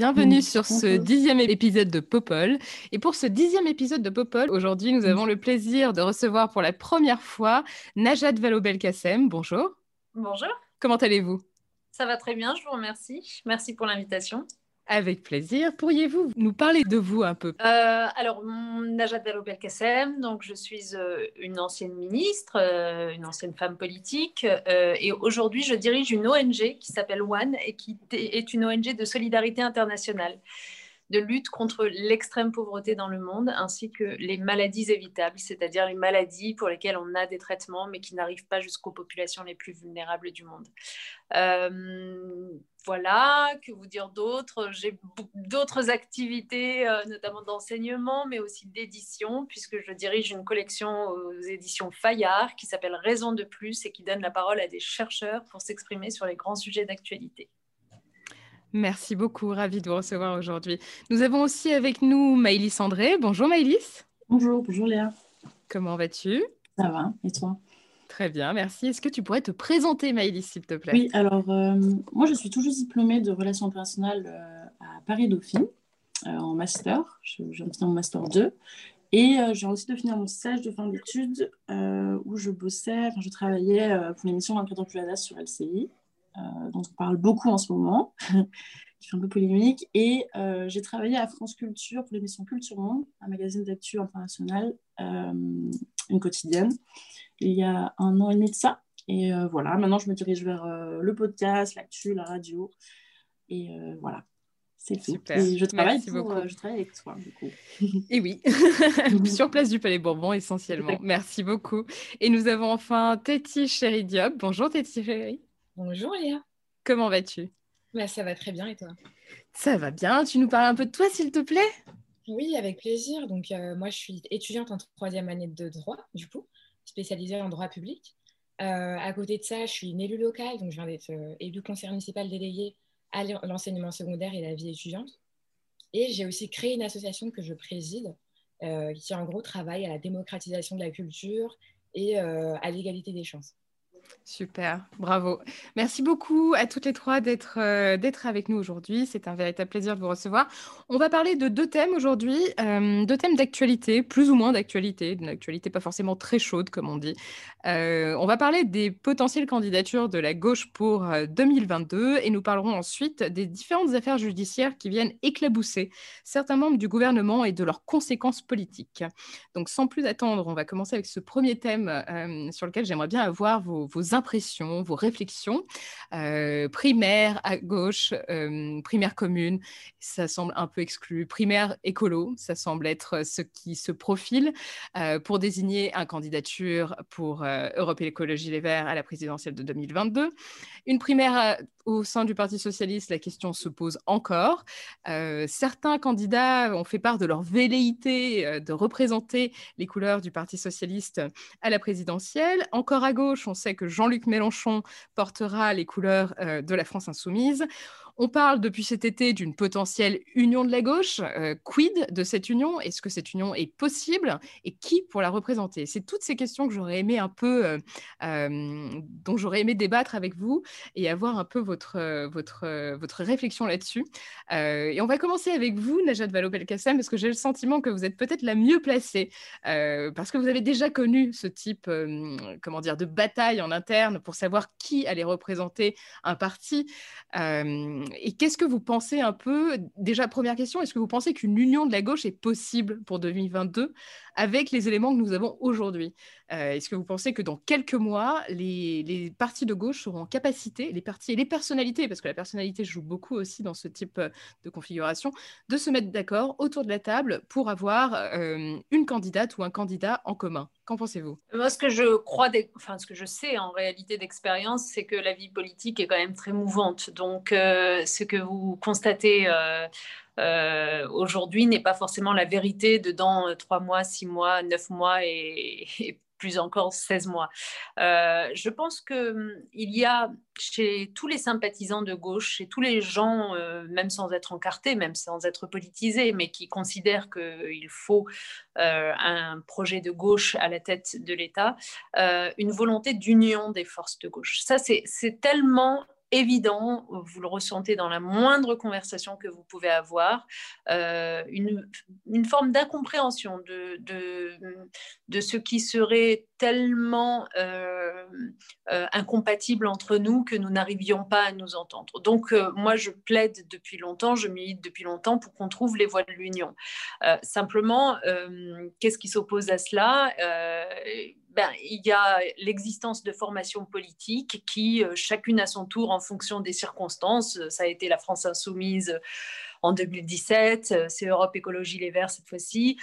Bienvenue sur ce dixième épisode de Popol. Et pour ce dixième épisode de Popol, aujourd'hui, nous avons le plaisir de recevoir pour la première fois Najat Vallaud-Belkacem. Bonjour. Bonjour, Comment allez-vous? Ça va très bien, je vous remercie. Merci pour l'invitation. Avec plaisir. Pourriez-vous nous parler de vous un peu? Euh, alors, Najat Vallaud-Belkacem, donc je suis euh, une ancienne ministre, euh, une ancienne femme politique, euh, et aujourd'hui je dirige une ONG qui s'appelle One et qui est une ONG de solidarité internationale, de lutte contre l'extrême pauvreté dans le monde, ainsi que les maladies évitables, c'est-à-dire les maladies pour lesquelles on a des traitements mais qui n'arrivent pas jusqu'aux populations les plus vulnérables du monde. Euh, voilà, que vous dire d'autre? J'ai d'autres activités, euh, notamment d'enseignement, mais aussi d'édition, puisque je dirige une collection aux éditions Fayard qui s'appelle Raison de plus et qui donne la parole à des chercheurs pour s'exprimer sur les grands sujets d'actualité. Merci beaucoup, ravie de vous recevoir aujourd'hui. Nous avons aussi avec nous Maëlys André. Bonjour Maëlys. Bonjour, bonjour Léa. Comment vas-tu? Ça va, et toi? Très bien, merci. Est-ce que tu pourrais te présenter Maëlys, s'il te plaît? Oui, alors euh, moi je suis juste diplômée de relations internationales euh, à Paris-Dauphine euh, en master. Je, viens de finir mon master 2. Et viens aussi de finir mon stage de fin d'études où je bossais, enfin je travaillais pour l'émission 24 ans plus sur LCI, dont on parle beaucoup en ce moment, qui fait un peu polémique. Et euh, j'ai travaillé à France Culture pour l'émission Culture Monde, un magazine d'actu international, euh, une quotidienne, il y a un an et demi de ça. Et euh, voilà, maintenant je me dirige vers euh, le podcast, l'actu, la radio. Et euh, voilà, c'est tout. Et je travaille, pour, euh, je travaille avec toi, du coup. Et oui, sur place du Palais Bourbon essentiellement. Merci beaucoup. Et nous avons enfin Téti Chéri Diop. Bonjour Téti Chéri. Bonjour Léa. Comment vas-tu? Bah, ça va très bien et toi? Ça va bien. Tu nous parles un peu de toi, s'il te plaît? Oui, avec plaisir. Donc, euh, moi, je suis étudiante en troisième année de droit, du coup, spécialisée en droit public. Euh, à côté de ça, je suis une élue locale, donc je viens d'être euh, élue conseillère municipale déléguée à l'en- l'enseignement secondaire et la vie étudiante. Et j'ai aussi créé une association que je préside, euh, qui en gros travaille à la démocratisation de la culture et à l'égalité des chances. Super, bravo. Merci beaucoup à toutes les trois d'être euh, avec nous aujourd'hui. C'est un véritable plaisir de vous recevoir. On va parler de deux thèmes aujourd'hui, euh, deux thèmes d'actualité, plus ou moins d'actualité, d'une actualité pas forcément très chaude comme on dit. Euh, on va parler des potentielles candidatures de la gauche pour euh, 2022 et nous parlerons ensuite des différentes affaires judiciaires qui viennent éclabousser certains membres du gouvernement et de leurs conséquences politiques. Donc sans plus attendre, on va commencer avec ce premier thème euh, sur lequel j'aimerais bien avoir vos, vos impressions, vos réflexions. Euh, primaire à gauche, euh, primaire commune, ça semble un peu exclu. Primaire écolo, ça semble être ce qui se profile euh, pour désigner un candidature pour Europe et l'écologie les Verts à la présidentielle de 2022. Une primaire au sein du Parti socialiste, la question se pose encore. Certains candidats ont fait part de leur velléité de représenter les couleurs du Parti socialiste à la présidentielle. Encore à gauche, on sait que Jean-Luc Mélenchon portera les couleurs euh, de la France insoumise. On parle depuis cet été d'une potentielle union de la gauche. Euh, quid de cette union? Est-ce que cette union est possible? Et qui pour la représenter? C'est toutes ces questions que j'aurais aimé un peu, euh, euh, dont j'aurais aimé débattre avec vous et avoir un peu votre, réflexion là-dessus. Et on va commencer avec vous, Najat Vallaud-Belkacem, parce que j'ai le sentiment que vous êtes peut-être la mieux placée, parce que vous avez déjà connu ce type comment dire, de bataille en interne pour savoir qui allait représenter un parti. Et qu'est-ce que vous pensez un peu Déjà, première question, est-ce que vous pensez qu'une union de la gauche est possible pour 2022 avec les éléments que nous avons aujourd'hui? Euh, est-ce que vous pensez que dans quelques mois, les, partis de gauche seront en capacité, les partis et les personnalités, parce que la personnalité joue beaucoup aussi dans ce type euh, de configuration, de se mettre d'accord autour de la table pour avoir une candidate ou un candidat en commun? Qu'en pensez-vous? Moi, ce que je crois, enfin, ce que je sais en réalité d'expérience, c'est que la vie politique est quand même très mouvante. Donc, ce que vous constatez euh, aujourd'hui n'est pas forcément la vérité de dans 3 mois, 6 mois, 9 mois et, plus encore 16 mois. Euh, je pense qu'il hum, y a chez tous les sympathisants de gauche, chez tous les gens, euh, même sans être encartés, même sans être politisés, mais qui considèrent qu'il faut un projet de gauche à la tête de l'État, une volonté d'union des forces de gauche. Ça, c'est tellement évident, vous le ressentez dans la moindre conversation que vous pouvez avoir, euh, une, forme d'incompréhension de, de, de, ce qui serait tellement euh, euh, incompatible entre nous que nous n'arrivions pas à nous entendre. Donc moi, je plaide depuis longtemps, je milite depuis longtemps pour qu'on trouve les voies de l'union. simplement, qu'est-ce qui s'oppose à cela? Ben, il y a l'existence de formations politiques qui, euh, chacune à son tour, en fonction des circonstances, euh, ça a été la France insoumise euh, en 2017, c'est Europe Écologie Les Verts cette fois-ci,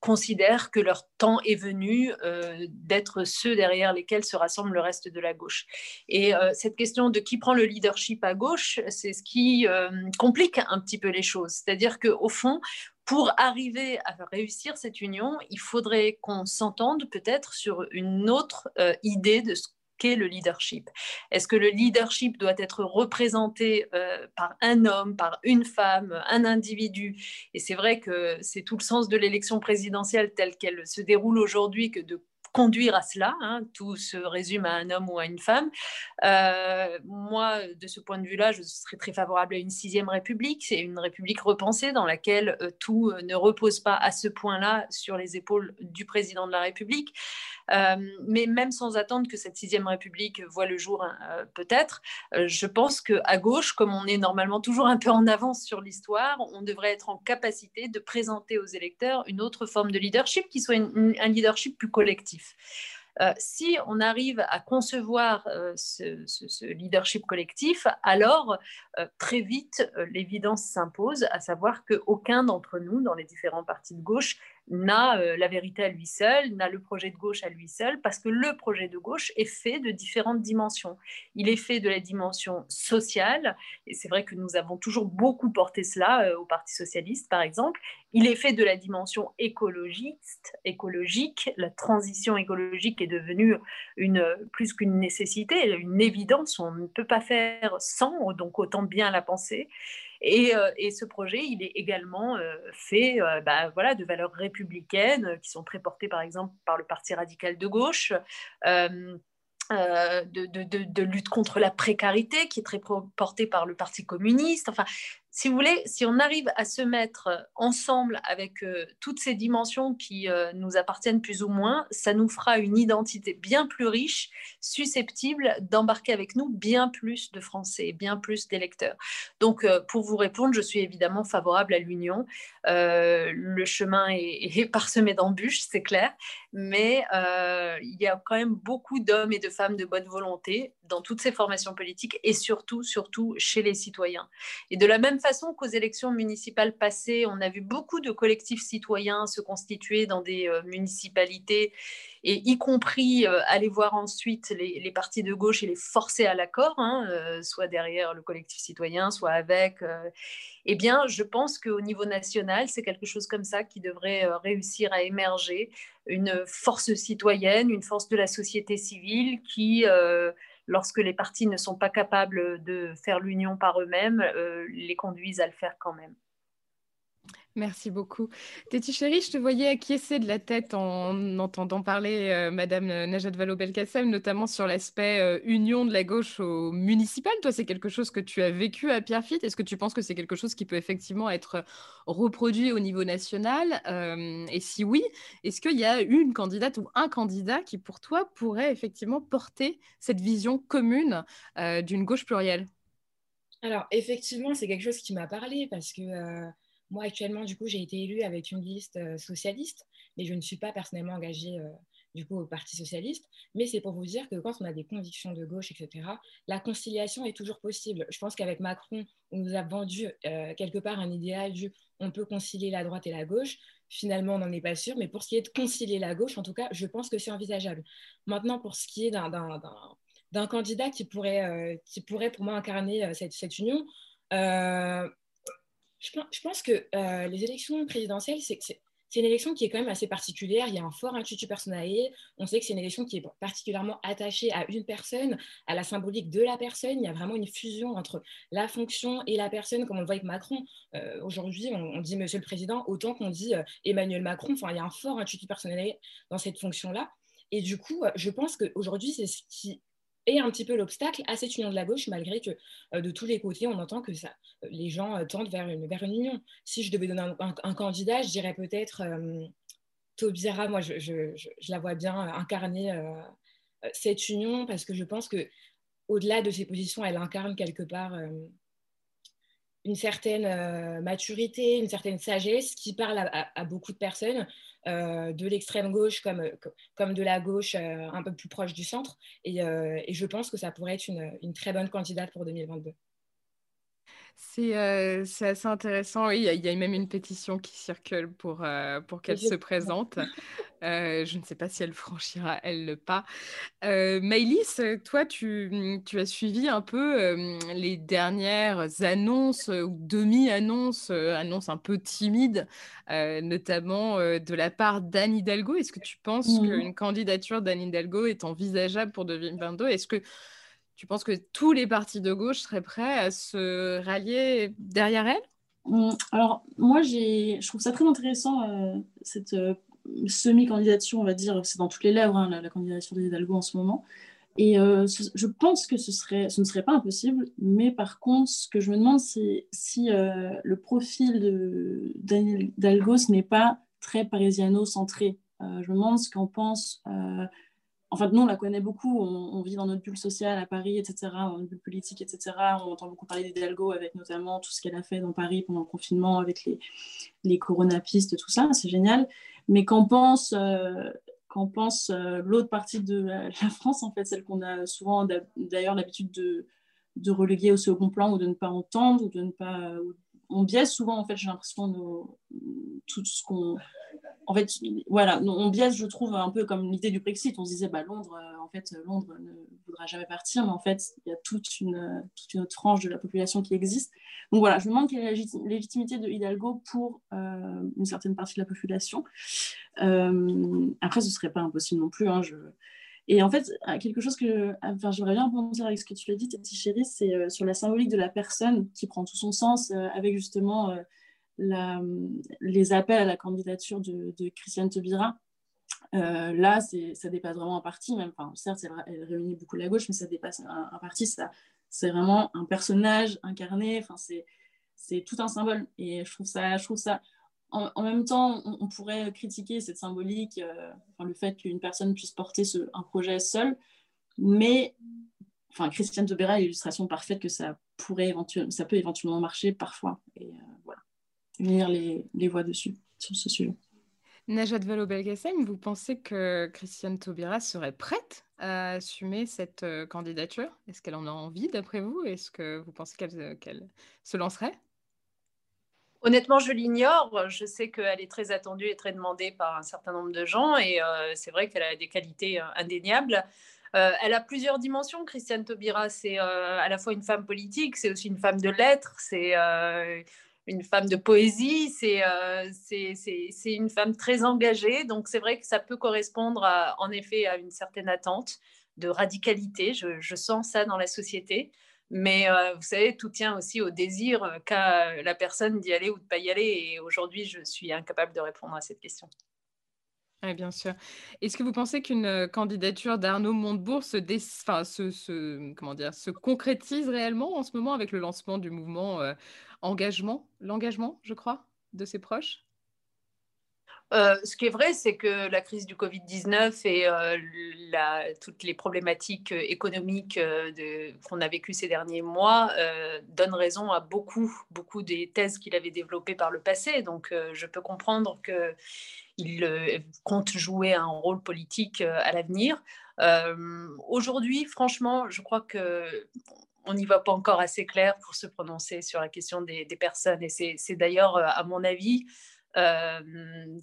considèrent que leur temps est venu d'être ceux derrière lesquels se rassemble le reste de la gauche. Et cette question de qui prend le leadership à gauche, c'est ce qui complique un petit peu les choses. C'est-à-dire qu'au fond, pour arriver à réussir cette union, il faudrait qu'on s'entende peut-être sur une autre euh, idée de ce qu'est le leadership. Est-ce que le leadership doit être représenté euh, par un homme, par une femme, un individu? Et c'est vrai que c'est tout le sens de l'élection présidentielle telle qu'elle se déroule aujourd'hui que de conduire à cela. Hein. tout se résume à un homme ou à une femme. Euh, moi, de ce point de vue-là, je serais très favorable à une sixième république. C'est une république repensée dans laquelle euh, tout euh, ne repose pas à ce point-là sur les épaules du président de la République. Mais même sans attendre que cette sixième république voit le jour, hein, peut-être, je pense qu'à gauche, comme on est normalement toujours un peu en avance sur l'histoire, on devrait être en capacité de présenter aux électeurs une autre forme de leadership qui soit un leadership plus collectif. Euh, si on arrive à concevoir euh, ce, leadership collectif, alors euh, très vite l'évidence s'impose, à savoir qu'aucun d'entre nous, dans les différents partis de gauche, n'a euh, la vérité à lui seul, n'a le projet de gauche à lui seul, parce que le projet de gauche est fait de différentes dimensions. Il est fait de la dimension sociale, et c'est vrai que nous avons toujours beaucoup porté cela euh, au Parti socialiste, par exemple. Il est fait de la dimension écologiste, écologique. La transition écologique est devenue une, plus qu'une nécessité, une évidence. On ne peut pas faire sans, donc autant bien la penser. Euh, et, ce projet, il est également euh, fait euh, bah, voilà, de valeurs républicaines qui sont très portées par exemple par le Parti radical de gauche. de, de, lutte contre la précarité, qui est très portée par le Parti communiste. Enfin, si vous voulez, si on arrive à se mettre ensemble avec euh, toutes ces dimensions qui euh, nous appartiennent plus ou moins, ça nous fera une identité bien plus riche, susceptible d'embarquer avec nous bien plus de Français, bien plus d'électeurs. Donc, euh, pour vous répondre, je suis évidemment favorable à l'union. le chemin est, est parsemé d'embûches, c'est clair, mais il y a quand même beaucoup d'hommes et de femmes de bonne volonté dans toutes ces formations politiques et surtout, surtout chez les citoyens. Et de la même façon qu'aux élections municipales passées, on a vu beaucoup de collectifs citoyens se constituer dans des euh, municipalités et y compris euh, aller voir ensuite les, partis de gauche et les forcer à l'accord, hein, euh, soit derrière le collectif citoyen, soit avec. eh bien, je pense qu'au niveau national, c'est quelque chose comme ça qui devrait réussir à émerger, une force citoyenne, une force de la société civile qui lorsque les partis ne sont pas capables de faire l'union par eux-mêmes, euh, les conduisent à le faire quand même. Merci beaucoup. Téti chérie, je te voyais acquiescer de la tête en entendant parler euh, Madame Najat Vallaud-Belkacem, notamment sur l'aspect euh, union de la gauche au municipal. Toi, c'est quelque chose que tu as vécu à Pierrefitte. Est-ce que tu penses que c'est quelque chose qui peut effectivement être reproduit au niveau national? Euh, Et si oui, est-ce qu'il y a une candidate ou un candidat qui, pour toi, pourrait effectivement porter cette vision commune d'une gauche plurielle? Alors, effectivement, c'est quelque chose qui m'a parlé parce que moi, actuellement, du coup, j'ai été élue avec une liste euh, socialiste, mais je ne suis pas personnellement engagée euh, du coup au Parti socialiste. Mais c'est pour vous dire que quand on a des convictions de gauche, etc., la conciliation est toujours possible. Je pense qu'avec Macron, on nous a vendu euh, quelque part un idéal du on peut concilier la droite et la gauche. Finalement, on n'en est pas sûr. Mais pour ce qui est de concilier la gauche, en tout cas, je pense que c'est envisageable. Maintenant, pour ce qui est d'un candidat qui pourrait, qui pourrait pour moi incarner cette, cette, union, je, pense que euh, les élections présidentielles, c'est une élection qui est quand même assez particulière. Il y a un fort institut personnel. On sait que c'est une élection qui est particulièrement attachée à une personne, à la symbolique de la personne. Il y a vraiment une fusion entre la fonction et la personne, comme on le voit avec Macron. Euh, aujourd'hui, on, dit Monsieur le Président autant qu'on dit euh, Emmanuel Macron. Enfin, il y a un fort institut personnel dans cette fonction-là. Et du coup, je pense qu'aujourd'hui, c'est ce qui et un petit peu l'obstacle à cette union de la gauche, malgré que euh, de tous les côtés, on entend que ça, euh, les gens euh, tendent vers une, vers union. Si je devais donner un, candidat, je dirais peut-être Taubira, moi, je, je, je, la vois bien incarner cette union, parce que je pense que au-delà de ses positions, elle incarne quelque part une certaine maturité, une certaine sagesse qui parle à, beaucoup de personnes. Euh, de l'extrême gauche comme, comme de la gauche euh, un peu plus proche du centre. Et, euh, je pense que ça pourrait être une très bonne candidate pour 2022. C'est assez intéressant. Oui, il y, a même une pétition qui circule pour, pour qu'elle se présente. je ne sais pas si elle franchira, elle, le pas. Maëlys, toi, tu, tu, as suivi un peu les dernières annonces ou demi-annonces, annonces un peu timides, notamment de la part d'Anne Hidalgo. Est-ce que tu penses mmh qu'une candidature d'Anne Hidalgo est envisageable pour 2022 Est-ce que tu penses que tous les partis de gauche seraient prêts à se rallier derrière elle? Mmh, Alors, moi, je trouve ça très intéressant, euh, cette euh, semi-candidature, on va dire. C'est dans toutes les lèvres, hein, la, candidature d'Hidalgo en ce moment. Et euh, je pense que ce, serait, ce ne serait pas impossible, mais par contre, ce que je me demande, c'est si le profil d'Hidalgo, ce n'est pas très parisiano-centré. je me demande ce qu'en pense Enfin, nous, on la connaît beaucoup, on, vit dans notre bulle sociale à Paris, etc., dans notre bulle politique, etc. On entend beaucoup parler d'Hidalgo avec notamment tout ce qu'elle a fait dans Paris pendant le confinement avec les, les coronapistes, tout ça, c'est génial. Mais qu'en pense, euh, pense euh, l'autre partie de la, France, en fait, celle qu'on a souvent d'ailleurs l'habitude de, de reléguer au second plan ou de ne pas entendre, ou de ne pas. on biaise souvent, en fait, j'ai l'impression, tout ce qu'on en fait, voilà, on biaise, je trouve, un peu comme l'idée du Brexit. On se disait, bah, Londres, euh, en fait, Londres ne voudra jamais partir, mais en fait, il y a toute une, toute une autre tranche de la population qui existe. Donc voilà, je me demande quelle est la légitimité de Hidalgo pour euh, une certaine partie de la population. Euh, après, ce ne serait pas impossible non plus. Hein. Et en fait, quelque chose que enfin, j'aimerais bien rebondir avec ce que tu as dit, Tati Chéri, c'est sur la symbolique de la personne qui prend tout son sens avec justement les appels à la candidature de, Christiane Taubira, euh, là, ça dépasse vraiment un parti, même, enfin, certes, elle, réunit beaucoup la gauche, mais ça dépasse un, parti, ça, c'est vraiment un personnage incarné, enfin, c'est, tout un symbole. Et je trouve ça, je trouve ça en, même temps, on, pourrait critiquer cette symbolique, euh, enfin, le fait qu'une personne puisse porter un projet seul, mais enfin, Christiane Taubira est l'illustration parfaite que ça, pourrait éventuellement, ça peut éventuellement marcher parfois. Et euh, voilà unir les, les voix dessus, sur ce sujet. Najat Vallaud-Belkacem, vous pensez que Christiane Taubira serait prête à assumer cette euh, candidature? Est-ce qu'elle en a envie d'après vous? Est-ce que vous pensez qu'elle euh, se lancerait? Honnêtement, je l'ignore. Je sais qu'elle est très attendue et très demandée par un certain nombre de gens et euh, c'est vrai qu'elle a des qualités indéniables. elle a plusieurs dimensions, Christiane Taubira. C'est à la fois une femme politique, c'est aussi une femme de lettres, c'est une femme de poésie, euh, c'est une femme très engagée. Donc c'est vrai que ça peut correspondre en effet à une certaine attente de radicalité. Je, sens ça dans la société. Mais euh, vous savez, tout tient aussi au désir qu'a la personne d'y aller ou de ne pas y aller. Et aujourd'hui, je suis incapable de répondre à cette question. Oui, bien sûr. Est-ce que vous pensez qu'une euh, candidature d'Arnaud Montebourg se, se, comment dire, se concrétise réellement en ce moment avec le lancement du mouvement engagement, l'engagement, je crois, de ses proches Euh, ce qui est vrai, c'est que la crise du Covid-19 et euh, toutes les problématiques euh, économiques qu'on a vécues ces derniers mois donnent raison à beaucoup, beaucoup des thèses qu'il avait développées par le passé. Donc, je peux comprendre qu'il compte jouer un rôle politique à l'avenir. Aujourd'hui, franchement, je crois que on n'y va pas encore assez clair pour se prononcer sur la question des, personnes. Et c'est d'ailleurs, à mon avis, euh,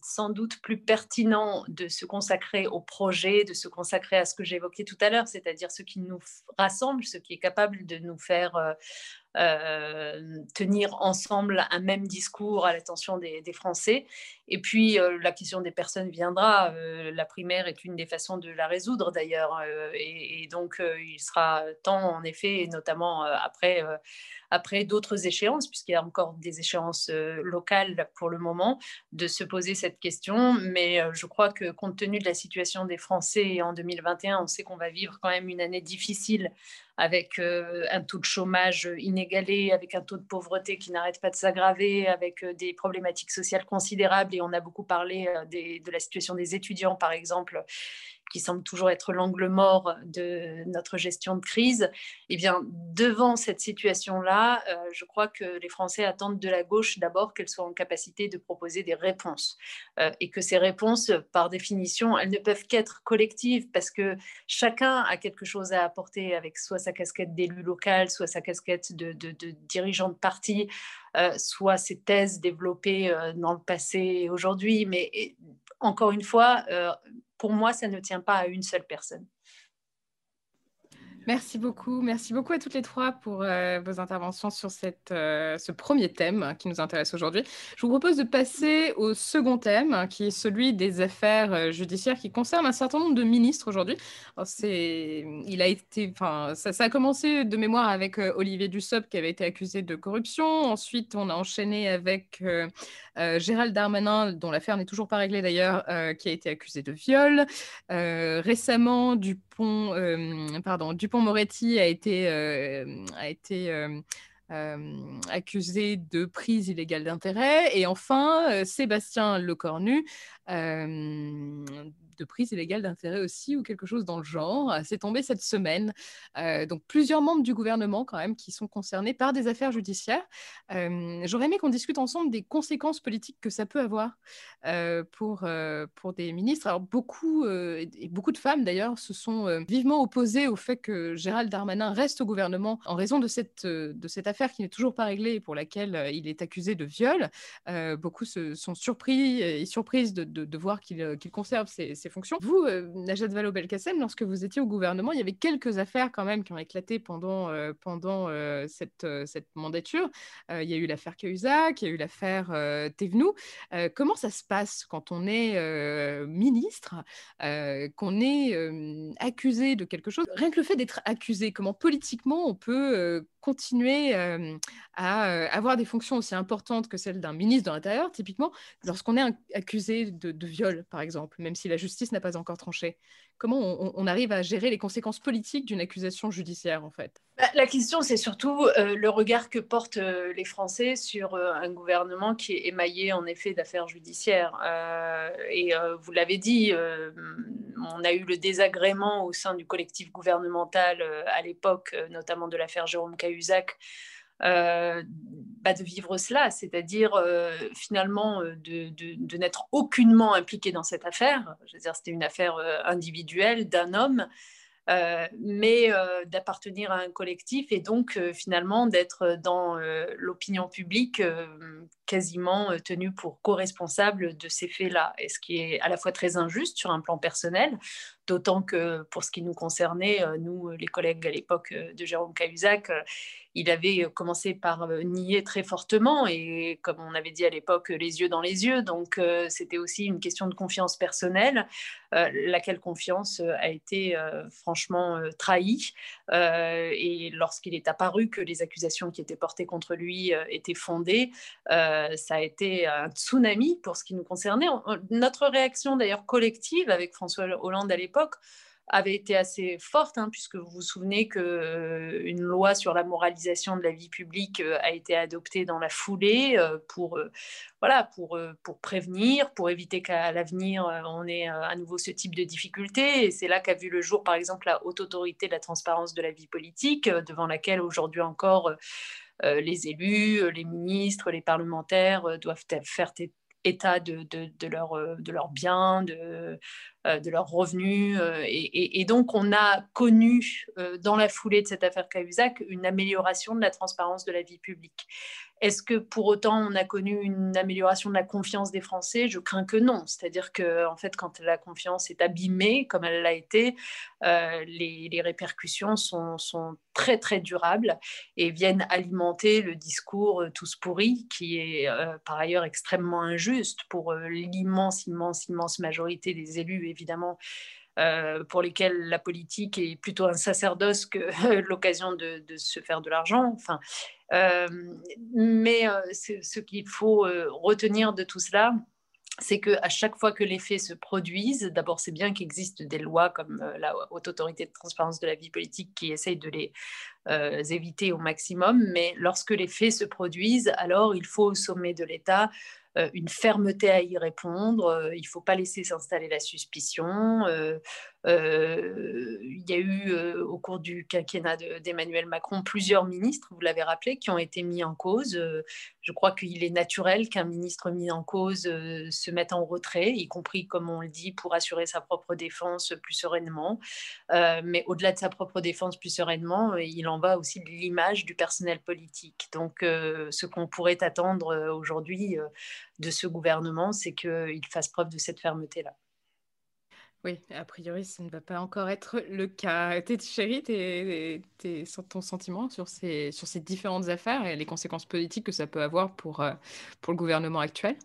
sans doute plus pertinent de se consacrer au projet, de se consacrer à ce que j'évoquais tout à l'heure, c'est-à-dire ce qui nous rassemble, ce qui est capable de nous faire euh, euh, tenir ensemble un même discours à l'attention des, Français. Et puis, la question des personnes viendra. la primaire est une des façons de la résoudre, d'ailleurs. Et, donc, il sera temps, en effet, et notamment après après d'autres échéances, puisqu'il y a encore des échéances euh, locales pour le moment, de se poser cette question. Mais euh, je crois que compte tenu de la situation des Français en 2021, on sait qu'on va vivre quand même une année difficile avec euh, un taux de chômage inégalé, avec un taux de pauvreté qui n'arrête pas de s'aggraver, avec des problématiques sociales considérables. Et on a beaucoup parlé de la situation des étudiants, par exemple, qui semble toujours être l'angle mort de notre gestion de crise, eh bien, devant cette situation-là, euh, je crois que les Français attendent de la gauche d'abord qu'elle soit en capacité de proposer des réponses euh, et que ces réponses, par définition, elles ne peuvent qu'être collectives parce que chacun a quelque chose à apporter avec soit sa casquette d'élu local, soit sa casquette de, dirigeant de parti, euh, soit ses thèses développées dans le passé et aujourd'hui. Mais encore une fois, pour moi, ça ne tient pas à une seule personne. Merci beaucoup. Merci beaucoup à toutes les trois pour euh, vos interventions sur euh, ce premier thème qui nous intéresse aujourd'hui. Je vous propose de passer au second thème, qui est celui des affaires euh, judiciaires qui concernent un certain nombre de ministres aujourd'hui. Il a été, enfin, ça, a commencé de mémoire avec Olivier Dussopt qui avait été accusé de corruption. Ensuite, on a enchaîné avec Gérald Darmanin, dont l'affaire n'est toujours pas réglée d'ailleurs, qui a été accusé de viol. récemment, Dupont, pardon, Dupont Dupont-Moretti a été, euh, a été euh, euh, accusé de prise illégale d'intérêt. Et enfin, Sébastien Lecornu de prise illégale d'intérêt aussi ou quelque chose dans le genre. C'est tombé cette semaine. Euh, donc plusieurs membres du gouvernement quand même qui sont concernés par des affaires judiciaires. Euh, j'aurais aimé qu'on discute ensemble des conséquences politiques que ça peut avoir euh, pour, pour des ministres. Alors beaucoup, et beaucoup de femmes d'ailleurs se sont vivement opposées au fait que Gérald Darmanin reste au gouvernement en raison de cette, de cette affaire qui n'est toujours pas réglée et pour laquelle il est accusé de viol. beaucoup se, sont surpris et surprises de, de, voir qu'il conserve ses, ses fonctions. Vous, euh, Najat Vallaud-Belkacem, lorsque vous étiez au gouvernement, il y avait quelques affaires quand même qui ont éclaté pendant, euh, pendant euh, cette, cette mandature. il y a eu l'affaire Cahuzac, il y a eu l'affaire Thévenoud. comment ça se passe quand on est ministre, qu'on est accusé de quelque chose? Rien que le fait d'être accusé, comment politiquement on peut continuer à avoir des fonctions aussi importantes que celles d'un ministre de l'Intérieur, typiquement, lorsqu'on est accusé de, de, viol, par exemple, même si la justice n'a pas encore tranché Comment on, arrive à gérer les conséquences politiques d'une accusation judiciaire, en fait? Bah, La question, c'est surtout le regard que portent les Français sur un gouvernement qui est émaillé, en effet, d'affaires judiciaires. et vous l'avez dit, on a eu le désagrément au sein du collectif gouvernemental à l'époque, notamment de l'affaire Jérôme Cahuzac, euh, bah, de vivre cela, c'est-à-dire euh, finalement euh, de, de, n'être aucunement impliqué dans cette affaire. Je veux dire, c'était une affaire individuelle d'un homme, mais d'appartenir à un collectif et donc finalement d'être dans l'opinion publique quasiment tenu pour co-responsable de ces faits-là, et ce qui est à la fois très injuste sur un plan personnel, d'autant que pour ce qui nous concernait, nous, les collègues à l'époque de Jérôme Cahuzac, il avait commencé par nier très fortement et comme on avait dit à l'époque, les yeux dans les yeux. Donc c'était aussi une question de confiance personnelle, laquelle confiance a été franchement trahie. et lorsqu'il est apparu que les accusations qui étaient portées contre lui étaient fondées, ça a été un tsunami pour ce qui nous concernait. Notre réaction d'ailleurs collective avec François Hollande à l'époque, avait été assez forte, hein, puisque vous vous souvenez qu'une euh, loi sur la moralisation de la vie publique euh, a été adoptée dans la foulée euh, pour, voilà, pour, pour prévenir, pour éviter qu'à l'avenir, on ait à nouveau ce type de difficultés. Et c'est là qu'a vu le jour, par exemple, la haute autorité de la transparence de la vie politique, devant laquelle aujourd'hui encore les élus, les ministres, les parlementaires doivent faire état de, leurs biens, de, euh, leurs revenus. Euh, et, donc, on a connu euh, dans la foulée de cette affaire Cahuzac une amélioration de la transparence de la vie publique. Est-ce que pour autant on a connu une amélioration de la confiance des Français? Je crains que non. C'est-à-dire que fait, quand la confiance est abîmée, comme elle l'a été, les, répercussions sont, sont, très très durables et viennent alimenter le discours tous pourris, qui est par ailleurs extrêmement injuste pour l'immense, immense, immense majorité des élus évidemment, euh, pour lesquels la politique est plutôt un sacerdoce que l'occasion de, se faire de l'argent. Enfin, euh, mais euh, ce qu'il faut retenir de tout cela, c'est qu'à chaque fois que les faits se produisent, d'abord c'est bien qu'il existe des lois comme la Haute Autorité de Transparence de la Vie Politique qui essayent de les éviter au maximum, mais lorsque les faits se produisent, alors il faut au sommet de l'État une fermeté à y répondre. Euh, il ne faut pas laisser s'installer la suspicion. Euh, il y a eu au cours du quinquennat d'Emmanuel Macron plusieurs ministres, vous l'avez rappelé, qui ont été mis en cause. je crois qu'il est naturel qu'un ministre mis en cause se mette en retrait, y compris, comme on le dit, pour assurer sa propre défense plus sereinement. mais au-delà de sa propre défense plus sereinement, il en va aussi de l'image du personnel politique. Donc, ce qu'on pourrait attendre aujourd'hui de ce gouvernement, c'est qu'il fasse preuve de cette fermeté-là. Oui, a priori, ça ne va pas encore être le cas. Chérie, t'es, ton sentiment sur ces, sur ces différentes affaires et les conséquences politiques que ça peut avoir pour, euh, pour le gouvernement actuel?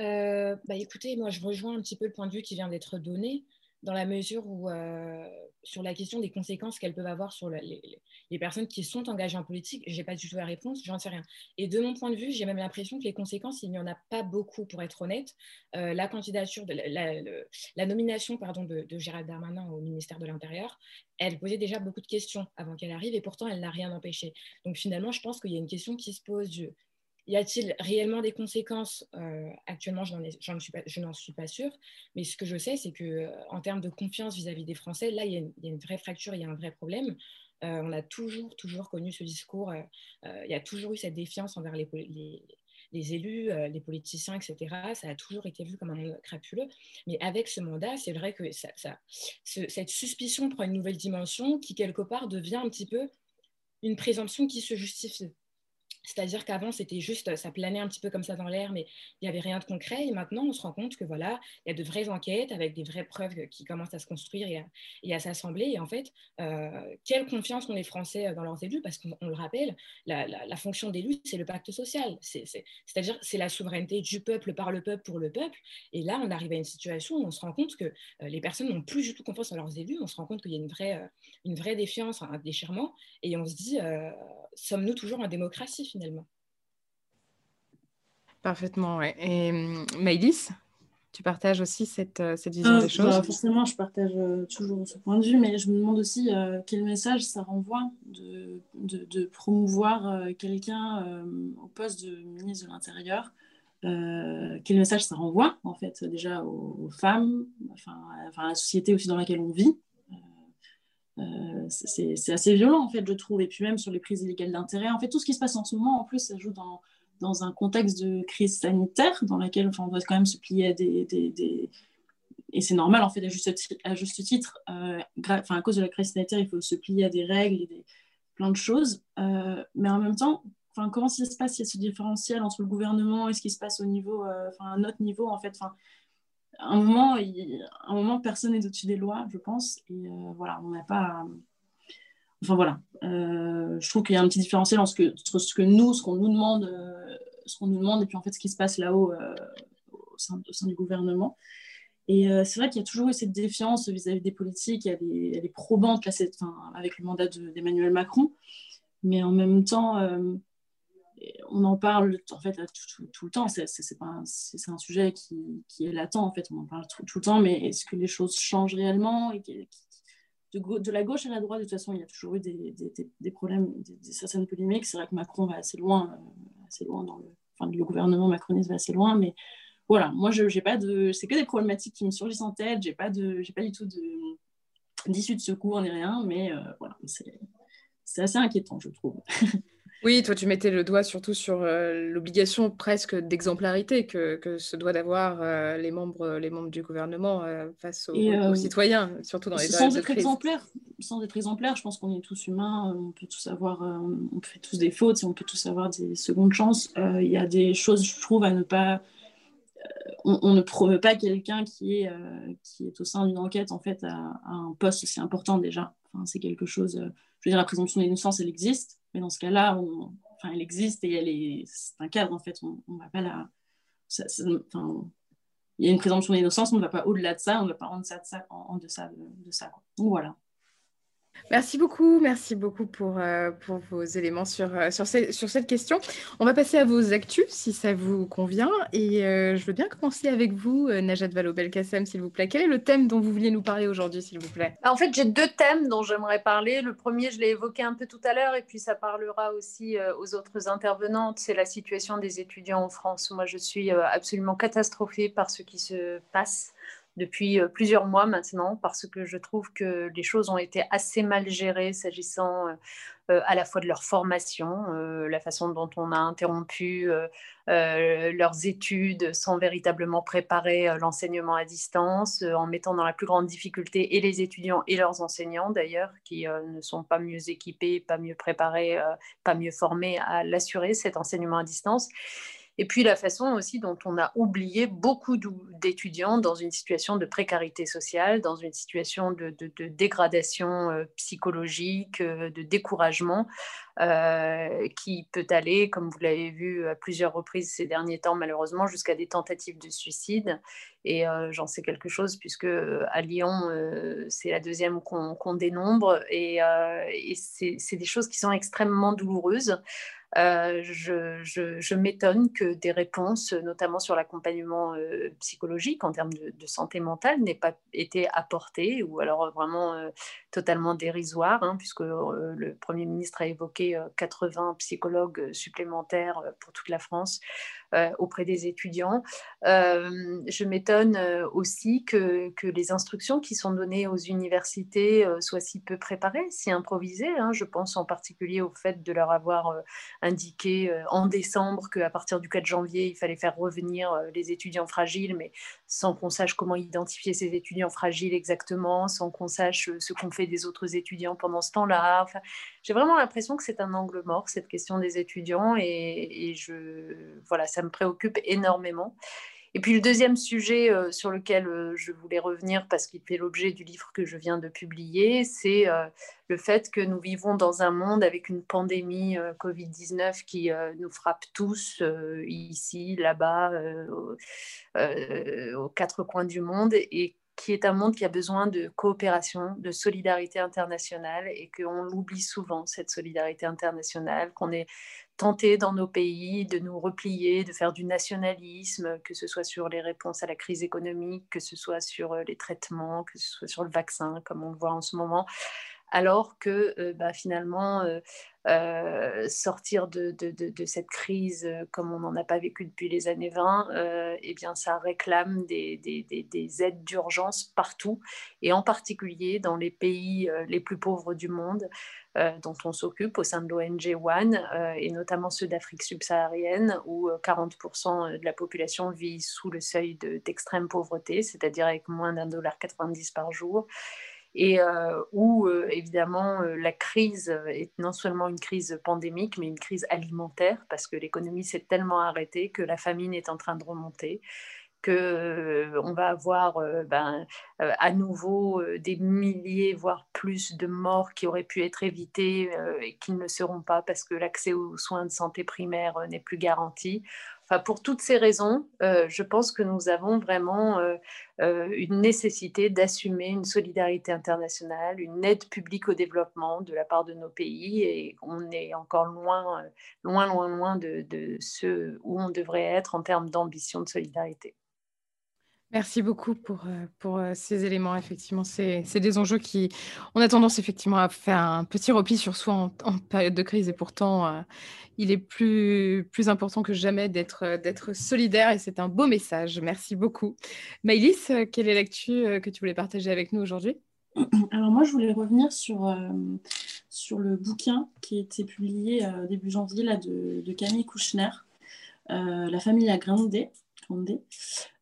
Euh, bah écoutez, moi je rejoins un petit peu le point de vue qui vient d'être donné dans la mesure où, euh, sur la question des conséquences qu'elles peuvent avoir sur les, personnes qui sont engagées en politique, je n'ai pas du tout la réponse, j'en sais rien. Et de mon point de vue, j'ai même l'impression que les conséquences, il n'y en a pas beaucoup, pour être honnête. Euh, la candidature, la, nomination pardon, de, de, Gérald Darmanin au ministère de l'Intérieur, elle posait déjà beaucoup de questions avant qu'elle arrive, et pourtant, elle n'a rien empêché. Donc finalement, je pense qu'il y a une question qui se pose du y a-t-il réellement des conséquences euh, Actuellement, je n'en suis, pas sûre. Mais ce que je sais, c'est qu'en euh, termes de confiance vis-à-vis des Français, là, il y, a une, vraie fracture, il y a un vrai problème. Euh, on a toujours, toujours connu ce discours. il y a toujours eu cette défiance envers les, élus, les politiciens, etc. Ça a toujours été vu comme un monde crapuleux. Mais avec ce mandat, c'est vrai que cette suspicion prend une nouvelle dimension qui, quelque part, devient un petit peu une présomption qui se justifie. C'est-à-dire qu'avant, c'était juste, ça planait un petit peu comme ça dans l'air, mais il n'y avait rien de concret. Et maintenant, on se rend compte que voilà, il y a de vraies enquêtes avec des vraies preuves qui commencent à se construire et à, s'assembler. Et en fait, euh, quelle confiance ont les Français dans leurs élus? Parce qu'on le rappelle, la, fonction d'élu, c'est le pacte social. C'est-à-dire, c'est la souveraineté du peuple par le peuple pour le peuple. Et là, on arrive à une situation où on se rend compte que euh, les personnes n'ont plus du tout confiance en leurs élus. On se rend compte qu'il y a une vraie, euh, une vraie défiance, un déchirement. Et on se dit, sommes-nous toujours en démocratie finalement? Parfaitement, oui. Et hum, Maïlis, tu partages aussi cette, euh, cette vision euh, des bah, choses Forcément, je partage euh, toujours ce point de vue, mais je me demande aussi quel message ça renvoie de, de, promouvoir quelqu'un au poste de ministre de l'Intérieur. quel message ça renvoie, en fait, déjà aux, femmes, enfin, à la société aussi dans laquelle on vit? Euh, c'est assez violent, en fait, je trouve. Et puis même sur les prises illégales d'intérêt, en fait, tout ce qui se passe en ce moment, en plus, ça joue dans, dans un contexte de crise sanitaire dans laquelle enfin, on doit quand même se plier à des... des, Et c'est normal, en fait, à juste, à juste titre. Euh, à cause de la crise sanitaire, il faut se plier à des règles et plein de choses. Euh, mais en même temps, enfin, comment ça se passe? Il y a ce différentiel entre le gouvernement et ce qui se passe au niveau, enfin, à notre niveau, en fait. Enfin, un moment, un moment personne n'est au-dessus des lois, je pense. Et euh, voilà, on n'a pas. Enfin voilà, euh, je trouve qu'il y a un petit différentiel entre ce que, nous, ce qu'on nous demande, euh, ce qu'on nous demande, et puis en fait ce qui se passe là-haut au sein, du gouvernement. Et c'est vrai qu'il y a toujours eu cette défiance vis-à-vis des politiques, elle est, elle probante là, enfin, avec le mandat d'Emmanuel Macron, mais en même temps, on en parle en fait tout, le temps. C'est un, un, sujet qui, est latent en fait. On en parle tout, le temps, mais est-ce que les choses changent réellement de, la gauche à la droite, de toute façon, il y a toujours eu des, des, problèmes, des, certaines polémiques. C'est vrai que Macron va assez loin, euh, assez loin dans le, gouvernement macroniste va assez loin, mais voilà, moi, je j'ai pas de, c'est que des problématiques qui me surgissent en tête. J'ai pas de, j'ai pas du tout de d'issue de secours ni rien, mais euh, voilà, c'est assez inquiétant, je trouve. Oui, toi, tu mettais le doigt surtout sur euh, l'obligation presque d'exemplarité que, que, se doit d'avoir euh, les, membres, les membres du gouvernement euh, face aux, citoyens, surtout dans les sans être exemplaire, Sans être exemplaire, je pense qu'on est tous humains, on peut tous avoir, on fait tous des fautes, on peut tous avoir des secondes chances. Il y a des choses, je trouve, à ne pas... On, ne promeut pas quelqu'un qui, est qui est au sein d'une enquête en fait à, un poste aussi important déjà. Enfin, c'est quelque chose... je veux dire, la présomption d'innocence, elle existe mais dans ce cas-là, enfin, elle existe et elle est, c'est un cadre en fait. On, ne va pas la, il y a une présomption d'innocence, on ne va pas au-delà de ça, on ne va pas de ça. En, deçà de, ça Donc voilà. Merci beaucoup, merci beaucoup pour, euh, pour vos éléments sur, euh, sur, cette question. On va passer à vos actus, si ça vous convient. Et euh, je veux bien commencer avec vous, Najat Vallaud-Belkacem, s'il vous plaît. Quel est le thème dont vous vouliez nous parler aujourd'hui, s'il vous plaît? Bah, En fait, j'ai deux thèmes dont j'aimerais parler. Le premier, je l'ai évoqué un peu tout à l'heure, et puis ça parlera aussi aux autres intervenantes. C'est la situation des étudiants en France. Moi, je suis absolument catastrophée par ce qui se passe depuis euh, plusieurs mois maintenant parce que je trouve que les choses ont été assez mal gérées s'agissant euh, euh, à la fois de leur formation, la façon dont on a interrompu leurs études sans véritablement préparer l'enseignement à distance, en mettant dans la plus grande difficulté et les étudiants et leurs enseignants d'ailleurs, qui ne sont pas mieux équipés, pas mieux préparés, pas mieux formés à l'assurer, cet enseignement à distance. Et puis la façon aussi dont on a oublié beaucoup d'étudiants dans une situation de précarité sociale, dans une situation de, dégradation euh, psychologique, euh, de découragement, euh, qui peut aller, comme vous l'avez vu à plusieurs reprises ces derniers temps, malheureusement, jusqu'à des tentatives de suicide. Et j'en sais quelque chose, puisque à Lyon, c'est la deuxième qu'on dénombre. Et, et c'est des choses qui sont extrêmement douloureuses. Euh, je, m'étonne que des réponses, notamment sur l'accompagnement euh, psychologique en termes de, santé mentale, n'aient pas été apportées ou alors vraiment euh, totalement dérisoires, hein, puisque le Premier ministre a évoqué 80 psychologues supplémentaires pour toute la France. Euh, auprès des étudiants. Euh, je m'étonne euh, aussi que, que, les instructions qui sont données aux universités soient si peu préparées, si improvisées. Hein. Je pense en particulier au fait de leur avoir indiqué en décembre qu'à partir du 4 janvier, il fallait faire revenir les étudiants fragiles, mais sans qu'on sache comment identifier ces étudiants fragiles exactement, sans qu'on sache ce qu'on fait des autres étudiants pendant ce temps-là. J'ai vraiment l'impression que c'est un angle mort, cette question des étudiants, et, et je, voilà, ça me préoccupe énormément. Et puis le deuxième sujet euh, sur lequel euh, je voulais revenir, parce qu'il fait l'objet du livre que je viens de publier, c'est euh, le fait que nous vivons dans un monde avec une pandémie Covid-19 qui nous frappe tous, ici, là-bas, aux quatre coins du monde, et qui est un monde qui a besoin de coopération, de solidarité internationale, et qu'on l'oublie souvent, cette solidarité internationale, qu'on est tenter dans nos pays de nous replier, de faire du nationalisme, que ce soit sur les réponses à la crise économique, que ce soit sur euh, les traitements, que ce soit sur le vaccin, comme on le voit en ce moment, alors que euh, bah, finalement, euh, sortir de, cette crise comme on n'en a pas vécu depuis les années 20, eh bien, ça réclame des, des aides d'urgence partout, et en particulier dans les pays les plus pauvres du monde. Euh, dont on s'occupe au sein de l'ONG One, euh, et notamment ceux d'Afrique subsaharienne, où 40% euh, de la population vit sous le seuil d'extrême pauvreté, c'est-à-dire avec moins d'un dollar 90 par jour et où évidemment la crise est non seulement une crise pandémique, mais une crise alimentaire, parce que l'économie s'est tellement arrêtée que la famine est en train de remonter qu'on euh, va avoir euh, ben, euh, à nouveau des milliers, voire plus de morts qui auraient pu être évitées et qui ne seront pas parce que l'accès aux soins de santé primaire n'est plus garanti. Pour toutes ces raisons, je pense que nous avons vraiment une nécessité d'assumer une solidarité internationale, une aide publique au développement de la part de nos pays, et on est encore loin, loin, loin, loin de ce où on devrait être en termes d'ambition de solidarité. Merci beaucoup pour, euh, pour euh, ces éléments. Effectivement, c'est des enjeux qui, on a tendance effectivement à faire un petit repli sur soi en, période de crise et pourtant, euh, il est plus, plus important que jamais d'être solidaire et c'est un beau message. Merci beaucoup. Maïlis, quelle est l'actu que tu voulais partager avec nous aujourd'hui? Alors moi, je voulais revenir sur, sur le bouquin qui a été publié début janvier là, de, Camille Kouchner, La famille à Grande.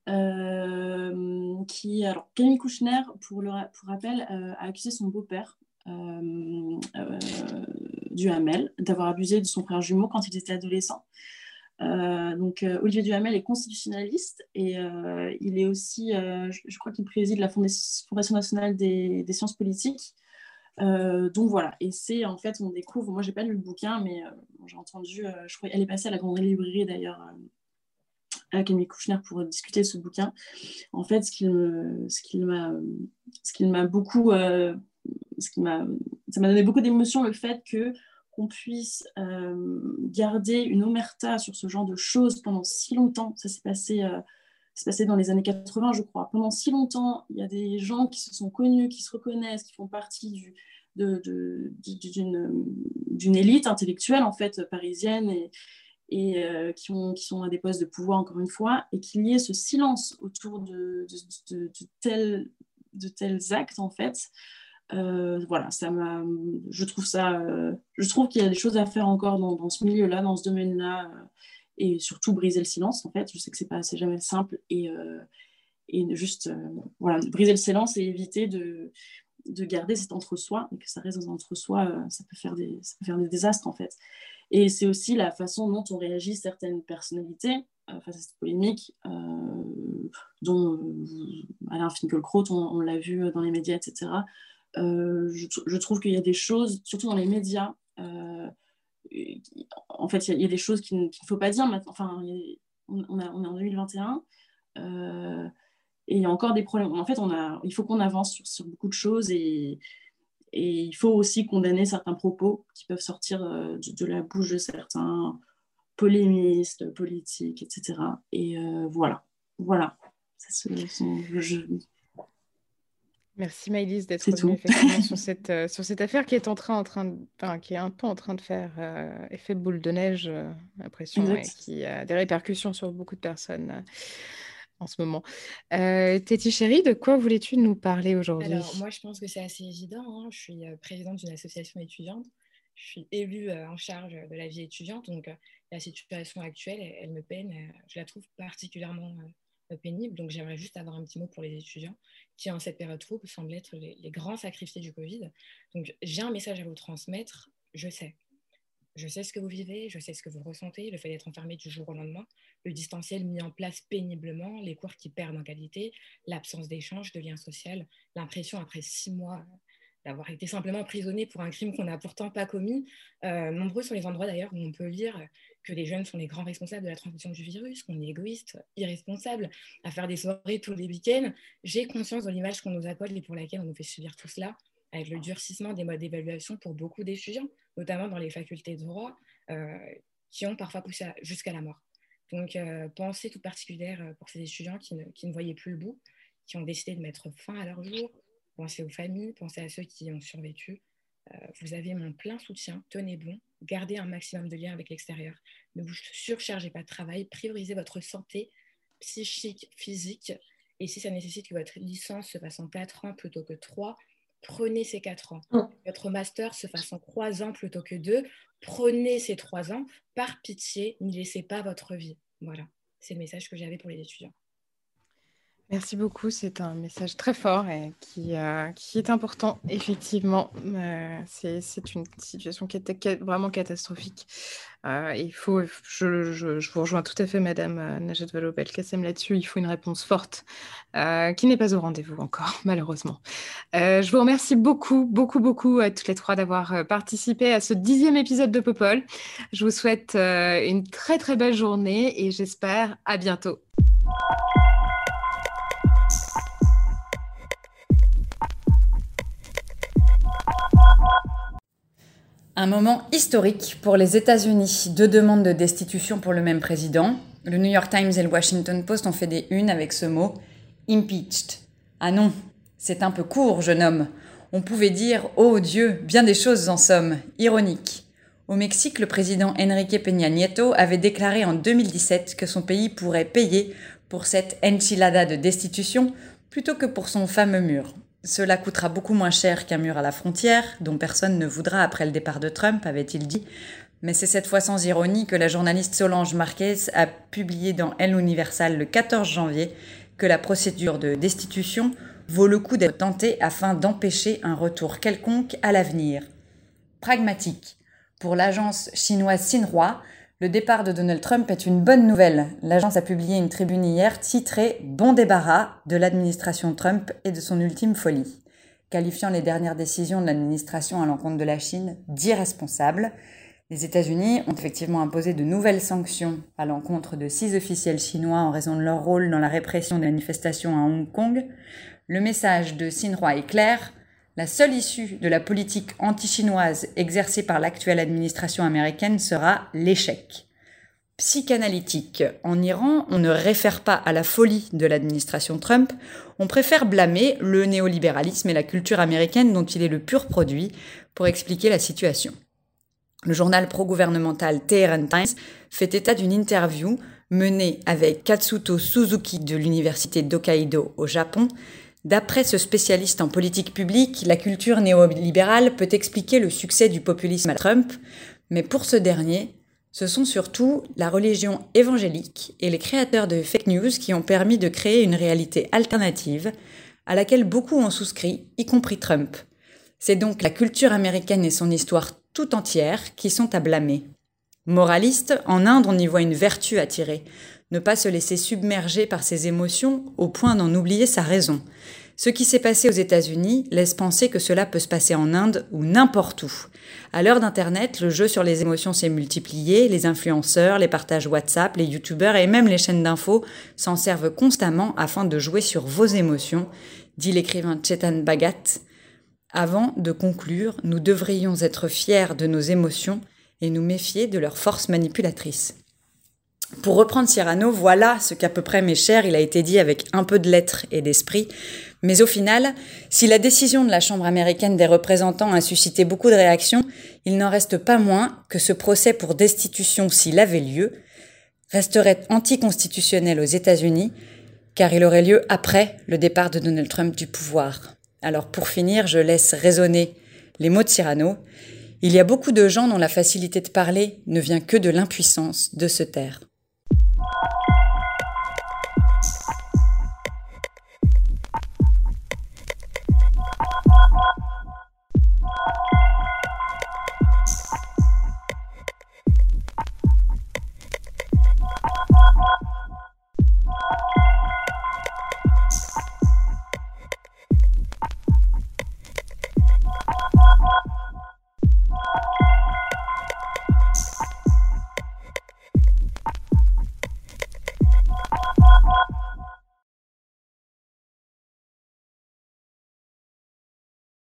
Euh, qui, alors, Camille Kouchner, pour, le, rappel, euh, a accusé son beau-père euh, Duhamel d'avoir abusé de son frère jumeau quand il était adolescent. donc, Olivier Duhamel est constitutionnaliste et il est aussi, je, crois qu'il préside la Fondation nationale des, sciences politiques. donc voilà, et c'est en fait, on découvre, moi j'ai pas lu le bouquin, mais j'ai entendu, je crois, elle est passée à la grande librairie d'ailleurs Camille Kouchner pour discuter de ce bouquin. En fait, ce qu'il m'a, beaucoup, euh, qui ça m'a donné beaucoup d'émotions le fait que qu'on puisse euh, garder une omerta sur ce genre de choses pendant si longtemps. Ça s'est passé, euh, passé dans les années 80, je crois. Pendant si longtemps, il y a des gens qui se sont connus, qui se reconnaissent, qui font partie d'une, élite intellectuelle en fait parisienne et, et euh, qui, ont, qui sont à des postes de pouvoir, encore une fois, et qu'il y ait ce silence autour de, de, tels, de tels actes, en fait. Euh, voilà, ça je trouve ça, euh, je trouve qu'il y a des choses à faire encore dans, dans ce milieu-là, dans ce domaine-là, et surtout briser le silence, en fait. Je sais que c'est pas, c'est jamais simple, et, et juste, voilà, briser le silence et éviter de, de garder cet entre-soi, et que ça reste dans un entre-soi, ça peut faire des, ça peut faire des désastres, en fait. Et c'est aussi la façon dont on réagit certaines personnalités euh, face à cette polémique, euh, dont euh, Alain Finkielkraut, on, on l'a vu dans les médias, etc. Je, trouve qu'il y a des choses, surtout dans les médias, en fait, il y, a des choses qu'il ne faut pas dire maintenant. Enfin, on, est en 2021 et il y a encore des problèmes. En fait, il faut qu'on avance sur, sur, beaucoup de choses et, et il faut aussi condamner certains propos qui peuvent sortir euh, de, la bouche de certains polémistes, politiques, etc. Et euh, voilà, voilà. Merci Maëlys d'être venue effectivement sur cette, euh, sur cette affaire qui est en train, en train enfin, qui est un peu en train de faire effet boule de neige, l'impression, et qui a des répercussions sur beaucoup de personnes en ce moment. Euh, Téti chérie, de quoi voulais-tu nous parler aujourd'hui? Alors, moi, je pense que c'est assez évident. Hein. Je suis euh, présidente d'une association étudiante. Je suis élue euh, en charge de la vie étudiante. Donc, euh, la situation actuelle, elle, me peine. je la trouve particulièrement pénible. Donc, j'aimerais juste avoir un petit mot pour les étudiants qui, en cette période trouble, semblent être les, les grands sacrifiés du Covid. Donc, j'ai un message à vous transmettre. Je sais, je sais ce que vous vivez, je sais ce que vous ressentez, le fait d'être enfermé du jour au lendemain, le distanciel mis en place péniblement, les cours qui perdent en qualité, l'absence d'échange, de lien social, l'impression après six mois d'avoir été simplement emprisonné pour un crime qu'on n'a pourtant pas commis. Euh, nombreux sont les endroits d'ailleurs où on peut lire que les jeunes sont les grands responsables de la transmission du virus, qu'on est égoïste, irresponsable, à faire des soirées tous les week-ends. J'ai conscience de l'image qu'on nous accorde et pour laquelle on nous fait subir tout cela avec le durcissement des modes d'évaluation pour beaucoup d'étudiants, notamment dans les facultés de droit, euh, qui ont parfois poussé jusqu'à la mort. Donc, euh, pensée toute particulière euh, pour ces étudiants qui ne, voyaient plus le bout, qui ont décidé de mettre fin à leur jour. Pensez aux familles, pensez à ceux qui ont survécu. vous avez mon plein soutien, tenez bon, gardez un maximum de liens avec l'extérieur. Ne vous surchargez pas de travail, priorisez votre santé psychique, physique. Et si ça nécessite que votre licence se fasse en 4 ans plutôt que 3, prenez ces quatre ans. Mm. Votre master se fasse en trois ans plutôt que deux. Prenez ces trois ans. Par pitié, n'y laissez pas votre vie. Voilà, c'est le message que j'avais pour les étudiants. Merci beaucoup, c'est un message très fort et qui, euh, est important, effectivement. Euh, c'est une situation qui est vraiment catastrophique. Euh, il faut, je, je, vous rejoins tout à fait, Madame Najat Vallaud-Belkacem, là-dessus. Il faut une réponse forte qui n'est pas au rendez-vous encore, malheureusement. je vous remercie beaucoup, beaucoup, beaucoup à toutes les trois d'avoir participé à ce dixième épisode de Popol. Je vous souhaite une très, très belle journée et j'espère à bientôt. Un moment historique pour les États-Unis. Deux demandes de destitution pour le même président. Le New York Times et le Washington Post ont fait des unes avec ce mot Impeached. Ah non, c'est un peu court, jeune homme. On pouvait dire Oh Dieu, bien des choses en somme, ironique. Au Mexique, le président Enrique Peña Nieto avait déclaré en 2017 que son pays pourrait payer pour cette enchilada de destitution plutôt que pour son fameux mur. Cela coûtera beaucoup moins cher qu'un mur à la frontière, dont personne ne voudra après le départ de Trump, avait-il dit. Mais c'est cette fois sans ironie que la journaliste Solange Marquez a publié dans Elle Universal le 14 janvier que la procédure de destitution vaut le coup d'être tentée afin d'empêcher un retour quelconque à l'avenir. Pragmatique. Pour l'agence chinoise Xinhua, le départ de Donald Trump est une bonne nouvelle. L'agence a publié une tribune hier titrée Bon débarras de l'administration Trump et de son ultime folie, qualifiant les dernières décisions de l'administration à l'encontre de la Chine d'irresponsables. Les États-Unis ont effectivement imposé de nouvelles sanctions à l'encontre de six officiels chinois en raison de leur rôle dans la répression des manifestations à Hong Kong. Le message de Xinhua est clair la seule issue de la politique anti-chinoise exercée par l'actuelle administration américaine sera l'échec. Psychanalytique. En Iran, on ne réfère pas à la folie de l'administration Trump, on préfère blâmer le néolibéralisme et la culture américaine dont il est le pur produit pour expliquer la situation. Le journal pro-gouvernemental Tehran Times fait état d'une interview menée avec Katsuto Suzuki de l'université d'Hokkaido au Japon, D'après ce spécialiste en politique publique, la culture néolibérale peut expliquer le succès du populisme à Trump, mais pour ce dernier, ce sont surtout la religion évangélique et les créateurs de fake news qui ont permis de créer une réalité alternative à laquelle beaucoup ont souscrit, y compris Trump. C'est donc la culture américaine et son histoire tout entière qui sont à blâmer. Moraliste, en Inde on y voit une vertu tirer, ne pas se laisser submerger par ses émotions au point d'en oublier sa raison. Ce qui s'est passé aux États-Unis laisse penser que cela peut se passer en Inde ou n'importe où. À l'heure d'Internet, le jeu sur les émotions s'est multiplié, les influenceurs, les partages WhatsApp, les youtubeurs et même les chaînes d'infos s'en servent constamment afin de jouer sur vos émotions, dit l'écrivain Chetan Bhagat. Avant de conclure, nous devrions être fiers de nos émotions et nous méfier de leurs forces manipulatrices. Pour reprendre Cyrano, voilà ce qu'à peu près, mes chers, il a été dit avec un peu de lettres et d'esprit. Mais au final, si la décision de la Chambre américaine des représentants a suscité beaucoup de réactions, il n'en reste pas moins que ce procès pour destitution, s'il avait lieu, resterait anticonstitutionnel aux États-Unis, car il aurait lieu après le départ de Donald Trump du pouvoir. Alors pour finir, je laisse résonner les mots de Cyrano. Il y a beaucoup de gens dont la facilité de parler ne vient que de l'impuissance de se taire.